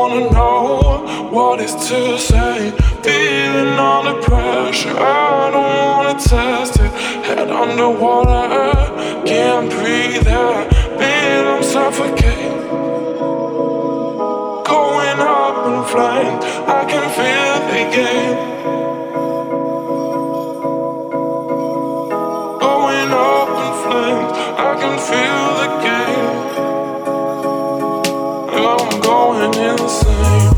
wanna know what is to say. Feeling under pressure, I don't wanna test it. Head underwater, can't breathe out. Feel I'm suffocating. Going up in flames, I can feel the game. Going up in flames, I can feel going insane.